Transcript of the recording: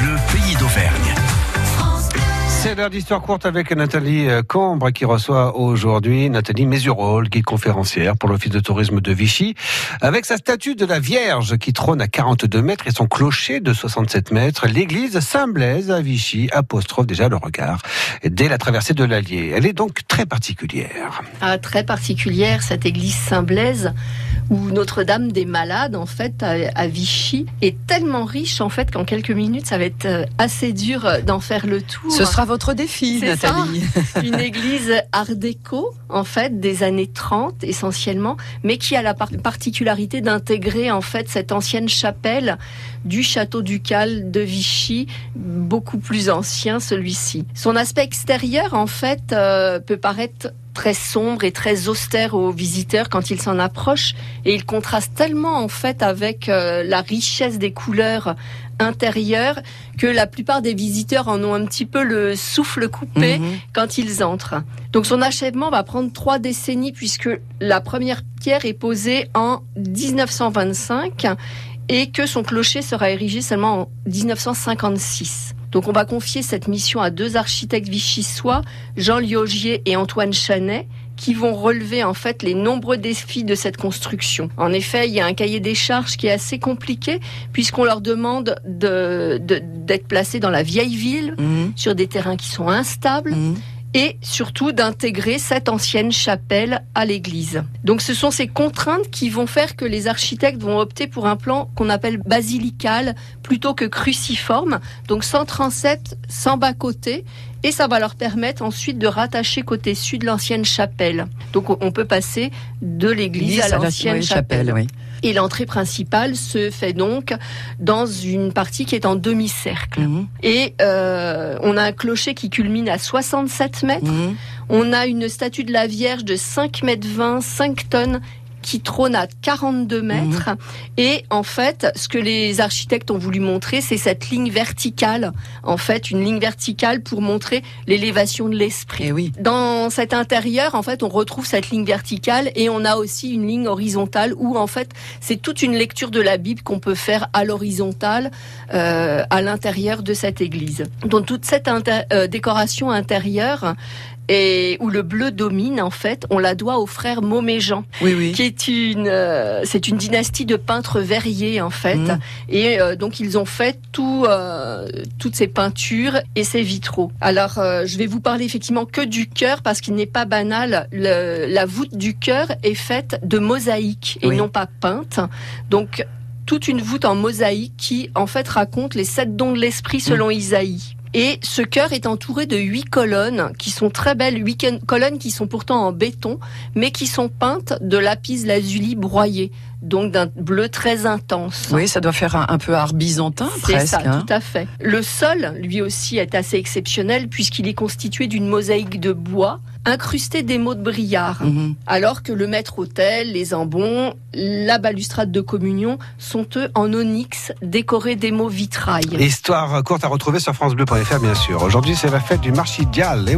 Bleu, pays d'Auvergne. C'est l'heure d'histoire courte avec Nathalie euh, Combre qui reçoit aujourd'hui Nathalie Mésurol, guide conférencière pour l'Office de tourisme de Vichy, avec sa statue de la Vierge qui trône à 42 mètres et son clocher de 67 mètres. L'église Saint-Blaise à Vichy apostrophe déjà le regard dès la traversée de l'Allier. Elle est donc très particulière. Ah, très particulière, cette église Saint-Blaise où Notre-Dame des Malades, en fait, à, Vichy, est tellement riche, en fait, qu'en quelques minutes, ça va être euh, assez dur euh, d'en faire le tour. Ce sera votre défi, Nathalie. Une église art déco, en fait, des années 30 essentiellement, mais qui a la particularité d'intégrer, en fait, cette ancienne chapelle du château ducal de Vichy, beaucoup plus ancien celui-ci. Son aspect extérieur, en fait, euh, peut paraître très sombre et très austère aux visiteurs quand ils s'en approchent et il contraste tellement en fait avec euh, la richesse des couleurs intérieures que la plupart des visiteurs en ont un petit peu le souffle coupé mhm. quand ils entrent. Donc son achèvement va prendre trois décennies puisque la première pierre est posée en 1925 et que son clocher sera érigé seulement en 1956. Donc on va confier cette mission à deux architectes vichysois, Jean Liogier et Antoine Chanet, qui vont relever en fait les nombreux défis de cette construction. En effet, il y a un cahier des charges qui est assez compliqué puisqu'on leur demande d'être de, placés dans la vieille ville, mmh. sur des terrains qui sont instables. Mmh et surtout d'intégrer cette ancienne chapelle à l'église. Donc ce sont ces contraintes qui vont faire que les architectes vont opter pour un plan qu'on appelle basilical plutôt que cruciforme, donc sans transept, sans bas-côté, et ça va leur permettre ensuite de rattacher côté sud l'ancienne chapelle. Donc on peut passer de l'église à l'ancienne chapelle. oui. Et l'entrée principale se fait donc dans une partie qui est en demi-cercle. Mhm. Et euh, on a un clocher qui culmine à 67 mètres. Mhm. On a une statue de la Vierge de 5 mètres 20, 5 tonnes qui trône à 42 mètres. Mhm. Et en fait, ce que les architectes ont voulu montrer, c'est cette ligne verticale. En fait, une ligne verticale pour montrer l'élévation de l'esprit. Eh oui. Dans cet intérieur, en fait, on retrouve cette ligne verticale et on a aussi une ligne horizontale où, en fait, c'est toute une lecture de la Bible qu'on peut faire à l'horizontale euh, à l'intérieur de cette église. Donc toute cette euh, décoration intérieure, et où le bleu domine en fait, on la doit au frère Moméjean, oui, oui. qui est une euh, c'est une dynastie de peintres verriers en fait, mmh. et euh, donc ils ont fait tout euh, toutes ces peintures et ces vitraux. Alors je vais vous parler effectivement que du cœur parce qu'il n'est pas banal. la voûte du cœur est faite de mosaïques et non pas peinte, donc toute une voûte en mosaïque qui en fait raconte les sept dons de l'esprit selon mmh. Isaïe. Et ce chœur est entouré de huit colonnes qui sont très belles, huit colonnes qui sont pourtant en béton, mais qui sont peintes de lapis lazuli broyé, donc d'un bleu très intense. Oui, ça doit faire un, peu art byzantin presque. C'est ça, hein. tout à fait. Le sol, lui aussi, est assez exceptionnel puisqu'il est constitué d'une mosaïque de bois incrusté d'émaux de brillard, mhm. alors que le maître-autel, les embons, la balustrade de communion sont eux en onyx décorés d'émaux vitrail. Histoire courte à retrouver sur francebleu.fr bien sûr. Aujourd'hui c'est la fête du marchidial.